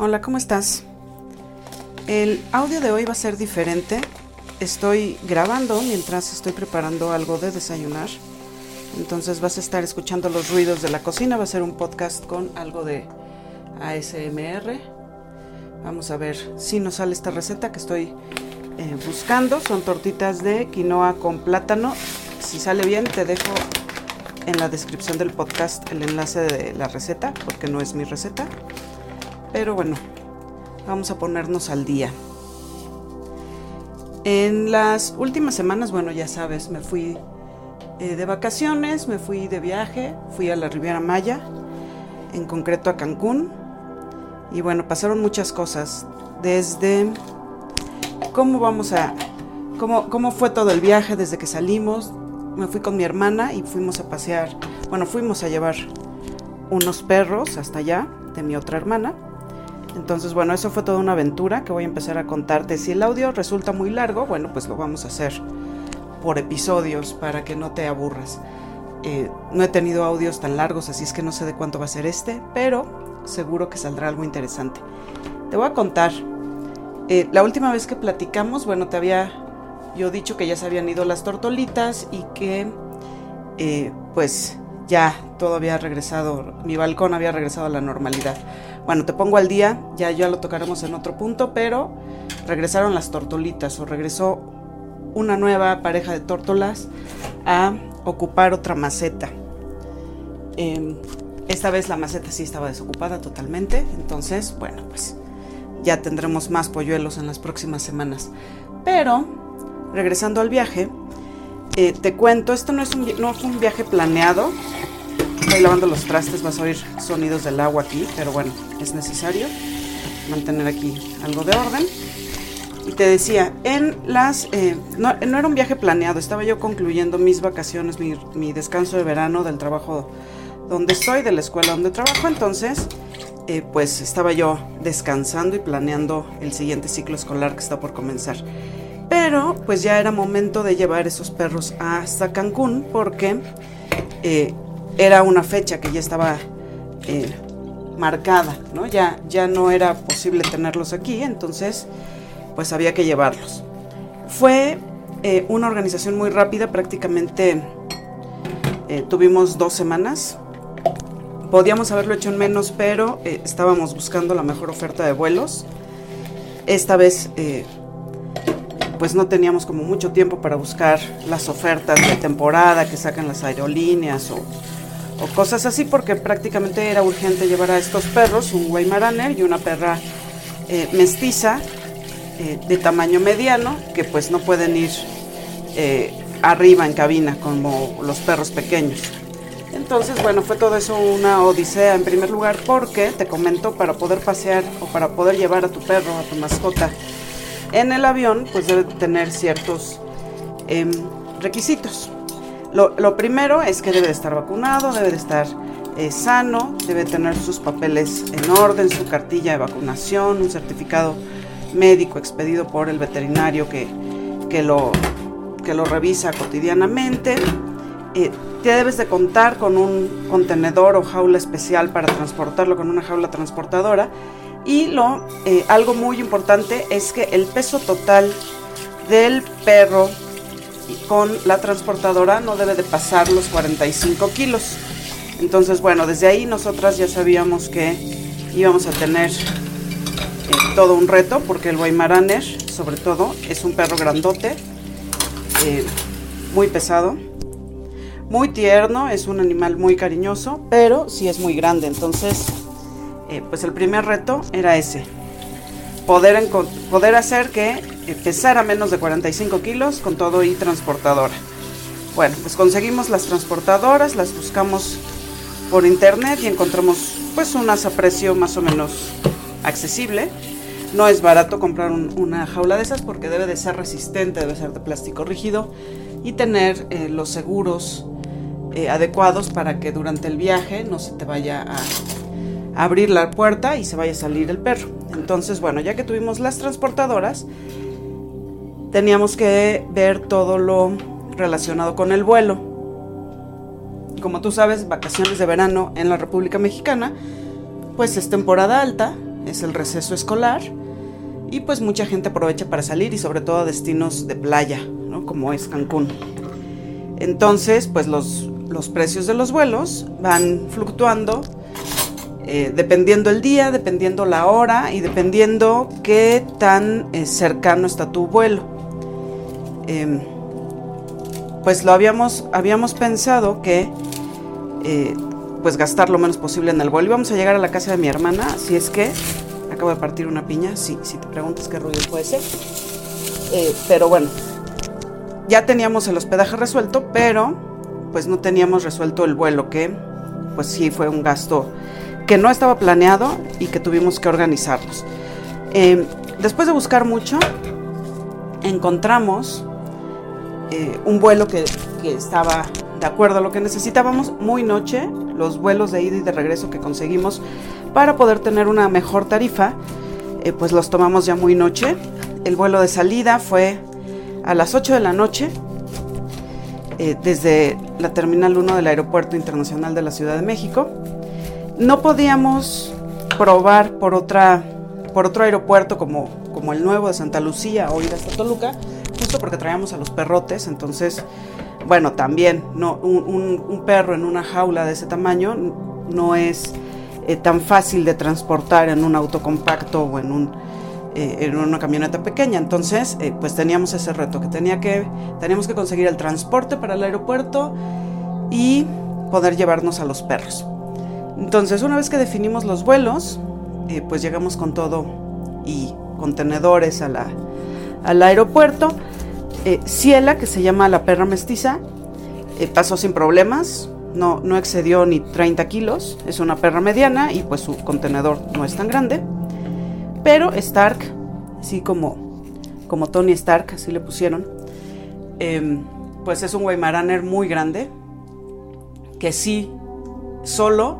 Hola, ¿cómo estás? El audio de hoy va a ser diferente. Estoy grabando mientras estoy preparando algo de desayunar. Entonces vas a estar escuchando los ruidos de la cocina. Va a ser un podcast con algo de ASMR. Vamos a ver si nos sale esta receta que estoy eh, buscando. Son tortitas de quinoa con plátano. Si sale bien te dejo en la descripción del podcast el enlace de la receta porque no es mi receta. Pero bueno, vamos a ponernos al día. En las últimas semanas, bueno, ya sabes, me fui eh, de vacaciones, me fui de viaje, fui a la Riviera Maya, en concreto a Cancún. Y bueno, pasaron muchas cosas. Desde cómo vamos a. Cómo, cómo fue todo el viaje desde que salimos. Me fui con mi hermana y fuimos a pasear. Bueno, fuimos a llevar unos perros hasta allá de mi otra hermana. Entonces, bueno, eso fue toda una aventura que voy a empezar a contarte. Si el audio resulta muy largo, bueno, pues lo vamos a hacer por episodios para que no te aburras. Eh, no he tenido audios tan largos, así es que no sé de cuánto va a ser este, pero seguro que saldrá algo interesante. Te voy a contar. Eh, la última vez que platicamos, bueno, te había yo dicho que ya se habían ido las tortolitas y que eh, pues ya todo había regresado, mi balcón había regresado a la normalidad. Bueno, te pongo al día, ya ya lo tocaremos en otro punto, pero regresaron las tortolitas o regresó una nueva pareja de tórtolas a ocupar otra maceta. Em, esta vez la maceta sí estaba desocupada totalmente, entonces, bueno, pues ya tendremos más polluelos en las próximas semanas. Pero, regresando al viaje, eh, te cuento, esto no es, un, no fue un viaje planeado, Estoy lavando los trastes, vas a oír sonidos del agua aquí, pero bueno, es necesario mantener aquí algo de orden. Y te decía, en las. Eh, no, era un viaje planeado, estaba yo concluyendo mis vacaciones, mi, descanso de verano del trabajo donde estoy, de la escuela donde trabajo, entonces. Eh, pues estaba yo descansando y planeando el siguiente ciclo escolar que está por comenzar. Pero pues ya era momento de llevar esos perros hasta Cancún porque eh, era una fecha que ya estaba eh, marcada, ¿no? Ya, ya no era posible tenerlos aquí, entonces pues había que llevarlos. Fue eh, una organización muy rápida, prácticamente eh, tuvimos dos semanas. Podíamos haberlo hecho en menos, pero estábamos buscando la mejor oferta de vuelos. Esta vez pues no teníamos como mucho tiempo para buscar las ofertas de temporada que sacan las aerolíneas o o cosas así, porque prácticamente era urgente llevar a estos perros, un Weimaraner y una perra eh, mestiza eh, de tamaño mediano, que pues no pueden ir eh, arriba en cabina como los perros pequeños. Entonces, bueno, fue todo eso una odisea en primer lugar porque, te comento, para poder pasear o para poder llevar a tu perro, a tu mascota en el avión, pues debe tener ciertos em, requisitos. Lo, primero es que debe de estar vacunado, debe de estar eh, sano, debe tener sus papeles en orden, su cartilla de vacunación, un certificado médico expedido por el veterinario que, que, lo, que lo revisa cotidianamente. Eh, debes de contar con un contenedor o jaula especial para transportarlo con una jaula transportadora. Y lo, eh, algo muy importante es que el peso total del perro con la transportadora no debe de pasar los 45 kilos. Entonces, bueno, desde ahí nosotras ya sabíamos que íbamos a tener eh, todo un reto, porque el Weimaraner, sobre todo, es un perro grandote, eh, muy pesado, muy tierno, es un animal muy cariñoso, pero sí es muy grande. Entonces, eh, pues el primer reto era ese, poder, poder hacer que pesara menos de 45 kilos con todo y transportadora. Bueno, pues conseguimos las transportadoras, las buscamos por internet y encontramos pues unas a precio más o menos accesible. No es barato comprar una jaula de esas porque debe de ser resistente, debe ser de plástico rígido y tener eh, los seguros eh, adecuados para que durante el viaje no se te vaya a abrir la puerta y se vaya a salir el perro. Entonces, bueno, ya que tuvimos las transportadoras, teníamos que ver todo lo relacionado con el vuelo. Como tú sabes, vacaciones de verano en la República Mexicana, pues es temporada alta, es el receso escolar y pues mucha gente aprovecha para salir y sobre todo a destinos de playa, ¿no? como es Cancún. Entonces, pues los, los precios de los vuelos van fluctuando eh, dependiendo el día, dependiendo la hora y dependiendo qué tan eh, cercano está tu vuelo. Em, pues lo habíamos, habíamos pensado que eh, pues gastar lo menos posible en el vuelo. Íbamos a llegar a la casa de mi hermana, así es que acabo de partir una piña, sí, si te preguntas qué ruido puede ser. pero bueno, ya teníamos el hospedaje resuelto, pero pues no teníamos resuelto el vuelo, que pues sí fue un gasto que no estaba planeado y que tuvimos que organizarnos. Em, después de buscar mucho, encontramos eh, un vuelo que, estaba de acuerdo a lo que necesitábamos, muy noche, los vuelos de ida y de regreso que conseguimos para poder tener una mejor tarifa, eh, pues los tomamos ya muy noche. El vuelo de salida fue a las 8 de la noche eh, desde la Terminal 1 del Aeropuerto Internacional de la Ciudad de México. No podíamos probar por, otra, por otro aeropuerto como, como el nuevo de Santa Lucía o ir hasta Toluca, justo porque traíamos a los perrotes, entonces, bueno, también no, un, perro en una jaula de ese tamaño no es eh, tan fácil de transportar en un auto compacto o en un eh, en una camioneta pequeña. Entonces, eh, pues teníamos ese reto, que, tenía que teníamos que conseguir el transporte para el aeropuerto y poder llevarnos a los perros. Entonces, una vez que definimos los vuelos, pues llegamos con todo y contenedores a la, al aeropuerto. Ciela, que se llama la perra mestiza, pasó sin problemas, no, no excedió ni 30 kilos, es una perra mediana y pues su contenedor no es tan grande. Pero Stark, así como, como Tony Stark, así le pusieron, em, pues es un Weimaraner muy grande, que sí, solo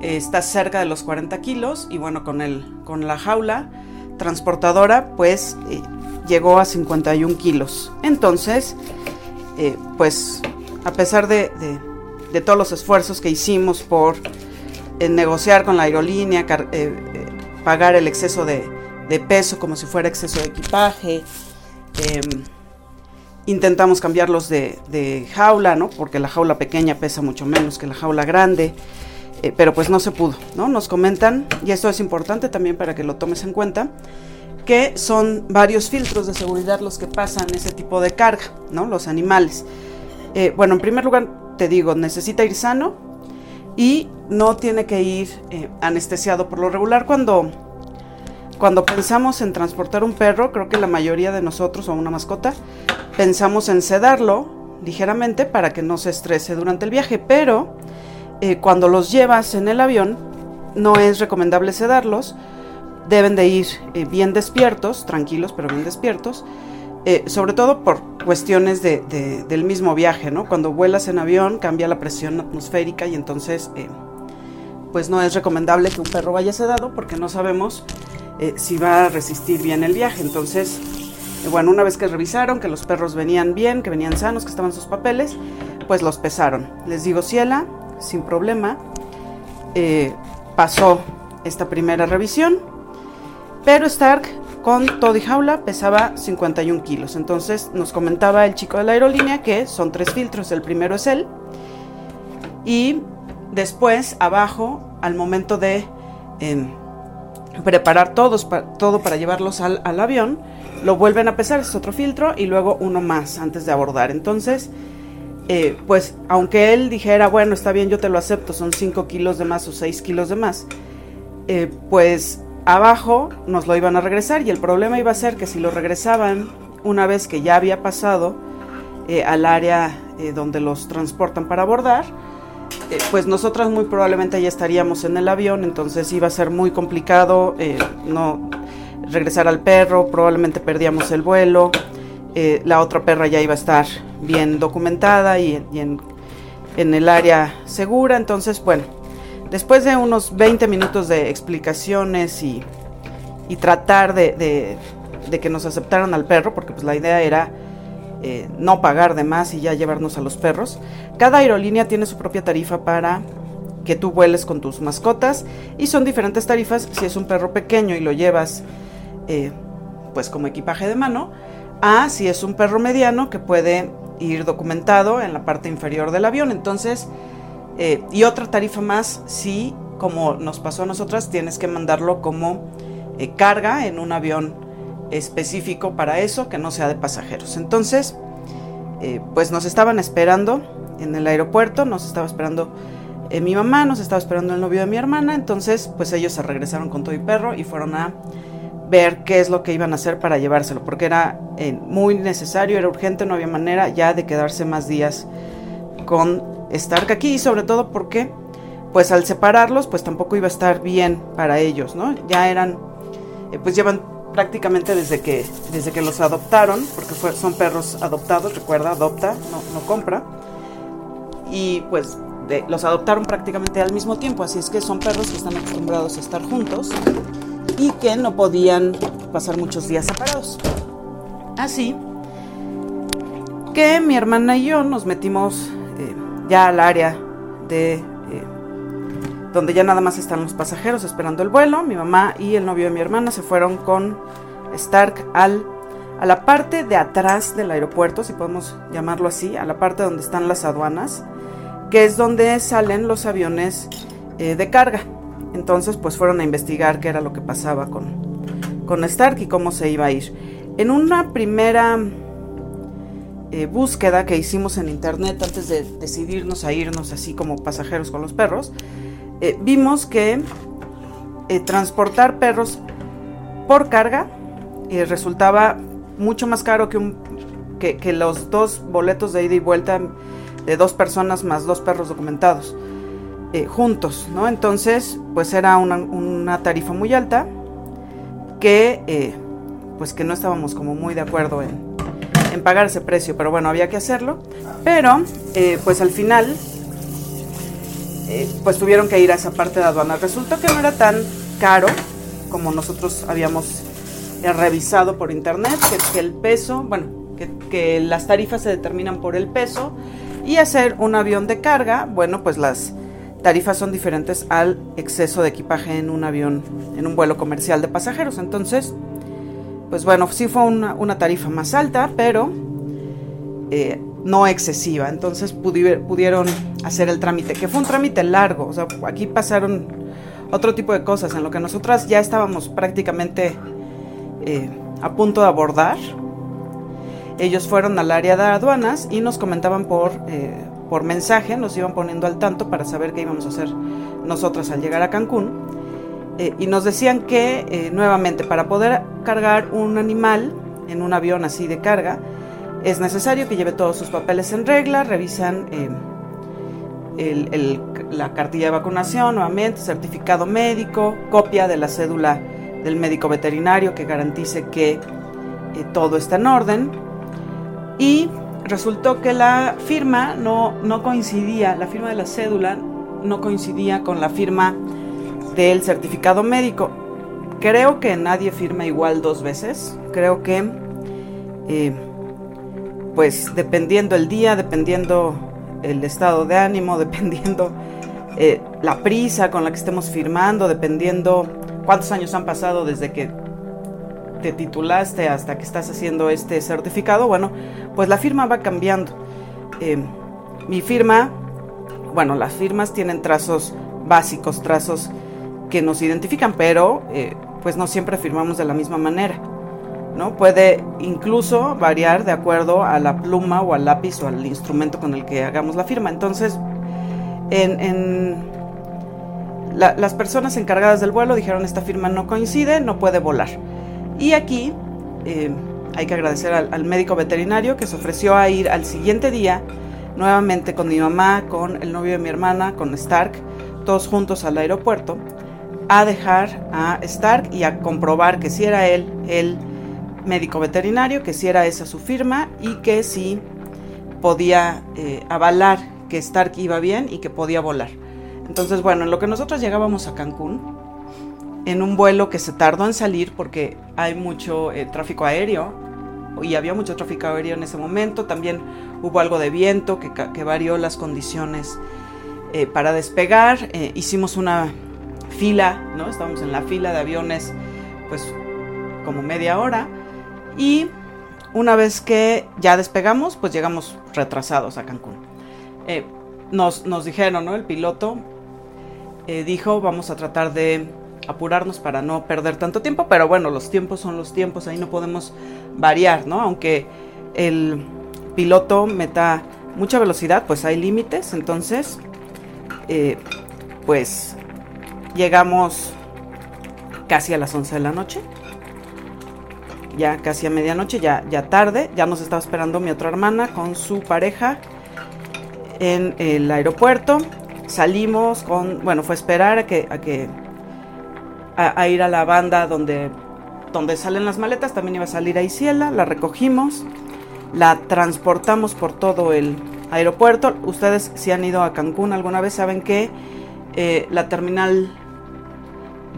eh, está cerca de los 40 kilos y bueno, con, el, con la jaula transportadora, pues eh, llegó a 51 kilos. Entonces, eh, pues a pesar de, de, todos los esfuerzos que hicimos por negociar con la aerolínea, pagar el exceso de, peso como si fuera exceso de equipaje. Em, intentamos cambiarlos de, jaula, ¿no? Porque la jaula pequeña pesa mucho menos que la jaula grande. Eh, pero pues no se pudo, ¿no? Nos comentan, y esto es importante también para que lo tomes en cuenta, que son varios filtros de seguridad los que pasan ese tipo de carga, ¿no? Los animales. Eh, bueno, en primer lugar, te digo, necesita ir sano, y no tiene que ir eh, anestesiado. Por lo regular, cuando, cuando pensamos en transportar un perro, creo que la mayoría de nosotros o una mascota, pensamos en sedarlo ligeramente para que no se estrese durante el viaje, pero eh, cuando los llevas en el avión, no es recomendable sedarlos. Deben de ir eh, bien despiertos, tranquilos, pero bien despiertos. sobre todo por cuestiones de, del mismo viaje, ¿no? Cuando vuelas en avión cambia la presión atmosférica y entonces eh, pues no es recomendable que un perro vaya sedado porque no sabemos eh, si va a resistir bien el viaje. Entonces, eh, bueno, una vez que revisaron que los perros venían bien, que venían sanos, que estaban sus papeles, pues los pesaron. Les digo, Ciela, sin problema, pasó esta primera revisión, pero Stark con todo y jaula pesaba 51 kilos. Entonces nos comentaba el chico de la aerolínea que son tres filtros. El primero es él. Y después abajo, al momento de em, preparar todo para llevarlos al, avión, lo vuelven a pesar, es otro filtro, y luego uno más antes de abordar. Entonces, eh, pues aunque él dijera, bueno, está bien, yo te lo acepto, son 5 kilos de más o 6 kilos de más, eh, pues abajo nos lo iban a regresar y el problema iba a ser que si lo regresaban una vez que ya había pasado eh, al área eh, donde los transportan para abordar, eh, pues nosotras muy probablemente ya estaríamos en el avión, entonces iba a ser muy complicado no regresar al perro, probablemente perdíamos el vuelo, la otra perra ya iba a estar bien documentada y, en, en el área segura, entonces bueno, Después de unos 20 minutos de explicaciones y, tratar de, que nos aceptaran al perro, porque pues la idea era eh, no pagar de más y ya llevarnos a los perros, cada aerolínea tiene su propia tarifa para que tú vueles con tus mascotas y son diferentes tarifas si es un perro pequeño y lo llevas eh, pues como equipaje de mano a si es un perro mediano que puede ir documentado en la parte inferior del avión. Entonces, eh, y otra tarifa más si, como nos pasó a nosotras, tienes que mandarlo como eh, carga en un avión específico para eso, que no sea de pasajeros. Entonces, pues nos estaban esperando en el aeropuerto, nos estaba esperando eh, mi mamá, nos estaba esperando el novio de mi hermana, entonces pues ellos se regresaron con todo y perro y fueron a ver qué es lo que iban a hacer para llevárselo, porque era eh, muy necesario, era urgente, no había manera ya de quedarse más días con Stark aquí y sobre todo porque pues al separarlos pues tampoco iba a estar bien para ellos, ¿no? Ya eran, eh, pues llevan prácticamente desde que, desde que los adoptaron, porque son perros adoptados, recuerda, adopta, no, no compra y pues los adoptaron prácticamente al mismo tiempo, así es que son perros que están acostumbrados a estar juntos y que no podían pasar muchos días separados. Así que mi hermana y yo nos metimos ya al área de eh, donde ya nada más están los pasajeros esperando el vuelo. Mi mamá y el novio de mi hermana se fueron con Stark al, a la parte de atrás del aeropuerto, si podemos llamarlo así, a la parte donde están las aduanas que es donde salen los aviones eh, de carga. Entonces, pues fueron a investigar qué era lo que pasaba con, con Stark y cómo se iba a ir. En una primera eh, búsqueda que hicimos en internet antes de decidirnos a irnos así como pasajeros con los perros, eh, vimos que transportar perros por carga resultaba mucho más caro que, que, que los dos boletos de ida y vuelta de dos personas más dos perros documentados eh, juntos, ¿no? Entonces, pues era una, tarifa muy alta que, eh, pues que no estábamos como muy de acuerdo en, pagar ese precio, pero bueno, había que hacerlo. Pero, eh, pues al final, pues tuvieron que ir a esa parte de aduana. Resultó que no era tan caro como nosotros habíamos revisado por internet, que, el peso, bueno, que, que las tarifas se determinan por el peso y hacer un avión de carga, bueno, pues las tarifas son diferentes al exceso de equipaje en un avión, en un vuelo comercial de pasajeros. Entonces, pues bueno, sí fue una, tarifa más alta, pero eh, no excesiva. Entonces pudieron hacer el trámite, que fue un trámite largo. O sea, aquí pasaron otro tipo de cosas en lo que nosotras ya estábamos prácticamente eh, a punto de abordar ellos fueron al área de aduanas y nos comentaban por, eh, por mensaje, nos iban poniendo al tanto para saber qué íbamos a hacer nosotros al llegar a Cancún. Eh, y nos decían que eh, nuevamente para poder cargar un animal en un avión así de carga, es necesario que lleve todos sus papeles en regla, revisan la cartilla de vacunación, nuevamente, certificado médico, copia de la cédula del médico veterinario que garantice que todo está en orden, y resultó que la firma no, no coincidía, la firma de la cédula no coincidía con la firma del certificado médico. Creo que nadie firma igual dos veces. Creo que, eh, pues dependiendo el día, dependiendo el estado de ánimo, dependiendo eh, la prisa con la que estemos firmando, dependiendo cuántos años han pasado desde que te titulaste hasta que estás haciendo este certificado, bueno, pues la firma va cambiando. Eh, mi firma, bueno, las firmas tienen trazos básicos, trazos que nos identifican, pero eh, pues no siempre firmamos de la misma manera. ¿no? Puede incluso variar de acuerdo a la pluma o al lápiz o al instrumento con el que hagamos la firma. Entonces, en, las personas encargadas del vuelo dijeron esta firma no coincide, no puede volar. Y aquí eh, hay que agradecer al, médico veterinario que se ofreció a ir al siguiente día nuevamente con mi mamá, con el novio de mi hermana, con Stark, todos juntos al aeropuerto, a dejar a Stark y a comprobar que si era él el médico veterinario, que si era esa su firma y que si podía eh, avalar que Stark iba bien y que podía volar. Entonces, bueno, en lo que nosotros llegábamos a Cancún, en un vuelo que se tardó en salir porque hay mucho eh, tráfico aéreo y había mucho tráfico aéreo en ese momento. También hubo algo de viento que, varió las condiciones eh, para despegar. Hicimos una fila, ¿no? Estábamos en la fila de aviones, pues como media hora. Y una vez que ya despegamos, pues llegamos retrasados a Cancún. Eh, nos, nos, dijeron, ¿no? El piloto dijo, vamos a tratar de apurarnos para no perder tanto tiempo, pero bueno, los tiempos son los tiempos, ahí no podemos variar, ¿no? Aunque el piloto meta mucha velocidad, pues hay límites, entonces, eh, pues llegamos casi a las 11 de la noche, ya casi a medianoche, ya, ya tarde, ya nos estaba esperando mi otra hermana con su pareja en el aeropuerto, salimos con, bueno, fue esperar a que, a ir a la banda donde, donde salen las maletas, también iba a salir a Isiela, la recogimos, la transportamos por todo el aeropuerto. Ustedes si han ido a Cancún alguna vez saben que eh, la terminal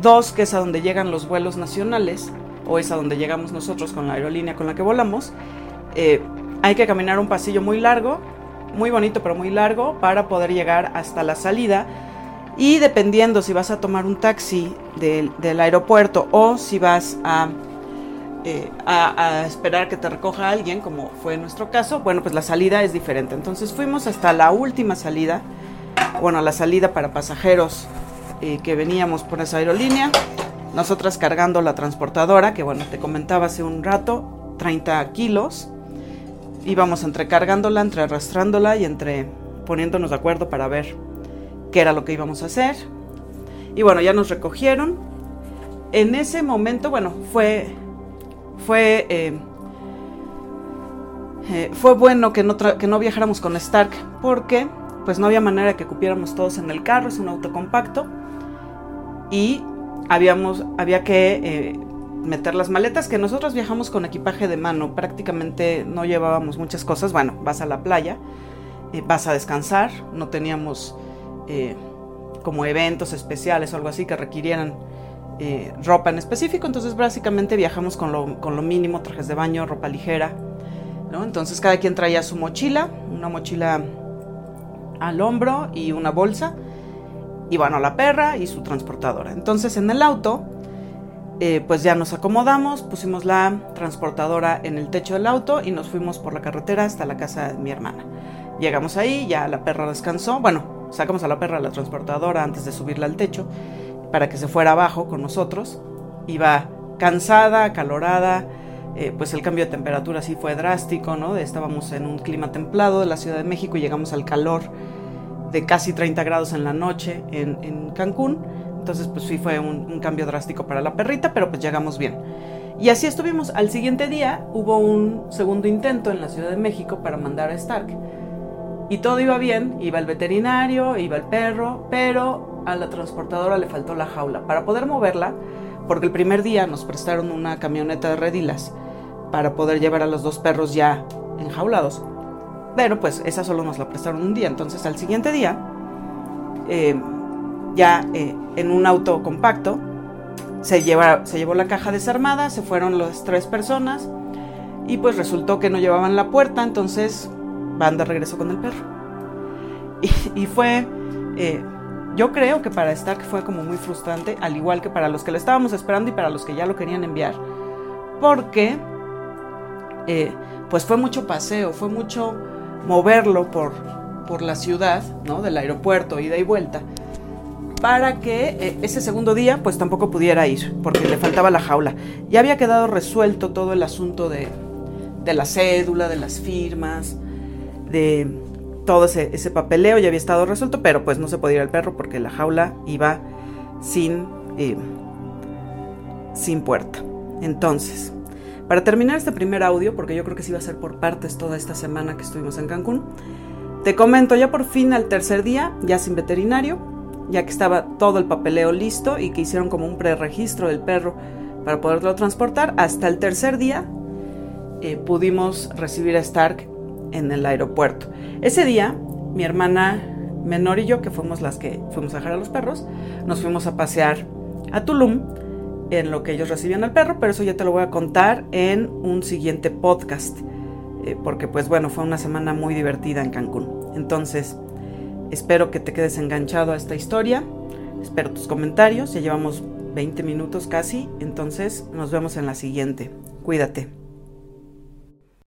2, que es a donde llegan los vuelos nacionales, o es a donde llegamos nosotros con la aerolínea con la que volamos, eh, hay que caminar un pasillo muy largo, muy bonito pero muy largo, para poder llegar hasta la salida. Y dependiendo si vas a tomar un taxi del aeropuerto o si vas a eh, a, esperar que te recoja alguien, como fue nuestro caso, bueno, pues la salida es diferente. Entonces fuimos hasta la última salida, bueno, la salida para pasajeros eh, que veníamos por esa aerolínea, nosotras cargando la transportadora, que bueno, te comentaba hace un rato, 30 kilos, íbamos entre cargándola, entre arrastrándola y entre poniéndonos de acuerdo para ver qué era lo que íbamos a hacer. Y bueno, ya nos recogieron. En ese momento, bueno, fue fue, eh, eh, fue bueno que no, que no viajáramos con Stark porque pues no había manera que cupiéramos todos en el carro, es un auto compacto y habíamos, había que eh, meter las maletas, que nosotros viajamos con equipaje de mano, prácticamente no llevábamos muchas cosas, bueno, vas a la playa, vas a descansar, no teníamos como eventos especiales o algo así que requirieran eh, ropa en específico, entonces básicamente viajamos con lo, con lo mínimo, trajes de baño, ropa ligera. Entonces cada quien traía su mochila, una mochila al hombro y una bolsa, y bueno, la perra y su transportadora. Entonces en el auto, eh, pues ya nos acomodamos, pusimos la transportadora en el techo del auto y nos fuimos por la carretera hasta la casa de mi hermana. Llegamos ahí, ya la perra descansó, bueno, sacamos a la perra a la transportadora antes de subirla al techo para que se fuera abajo con nosotros. Iba cansada, acalorada, eh, pues el cambio de temperatura sí fue drástico, ¿no? Estábamos en un clima templado de la Ciudad de México y llegamos al calor de casi 30 grados en la noche en, Cancún. Entonces, pues sí fue un, un, cambio drástico para la perrita, pero pues llegamos bien. Y así estuvimos. Al siguiente día hubo un segundo intento en la Ciudad de México para mandar a Stark. Y todo iba bien, iba el veterinario, iba el perro, pero a la transportadora le faltó la jaula. Para poder moverla, porque el primer día nos prestaron una camioneta de redilas para poder llevar a los dos perros ya enjaulados. Pero pues esa solo nos la prestaron un día. Entonces al siguiente día, eh, ya eh, en un auto compacto, se, se llevó la caja desarmada, se fueron las tres personas y pues resultó que no llevaban la puerta, entonces van de regreso con el perro. Y, fue eh, yo creo que para Stark fue como muy frustrante, al igual que para los que lo estábamos esperando y para los que ya lo querían enviar, porque pues fue mucho paseo, fue mucho moverlo por, por la ciudad, ¿no? Del aeropuerto, ida y vuelta, para que eh, ese segundo día pues tampoco pudiera ir, porque le faltaba la jaula. Ya había quedado resuelto todo el asunto de, de la cédula, de las firmas, de todo ese, papeleo ya había estado resuelto, pero pues no se podía ir al perro porque la jaula iba sin, eh, sin puerta. Entonces, para terminar este primer audio, porque yo creo que sí va a ser por partes toda esta semana que estuvimos en Cancún, te comento ya por fin al tercer día, ya sin veterinario, ya que estaba todo el papeleo listo y que hicieron como un preregistro del perro para poderlo transportar, hasta el tercer día eh, pudimos recibir a Stark en el aeropuerto. Ese día, mi hermana menor y yo, que fuimos las que fuimos a dejar a los perros, nos fuimos a pasear a Tulum en lo que ellos recibían al perro, pero eso ya te lo voy a contar en un siguiente podcast, eh, porque pues bueno, fue una semana muy divertida en Cancún. Entonces, Espero que te quedes enganchado a esta historia. Espero tus comentarios. Ya llevamos 20 minutos casi. Entonces nos vemos en la siguiente. Cuídate.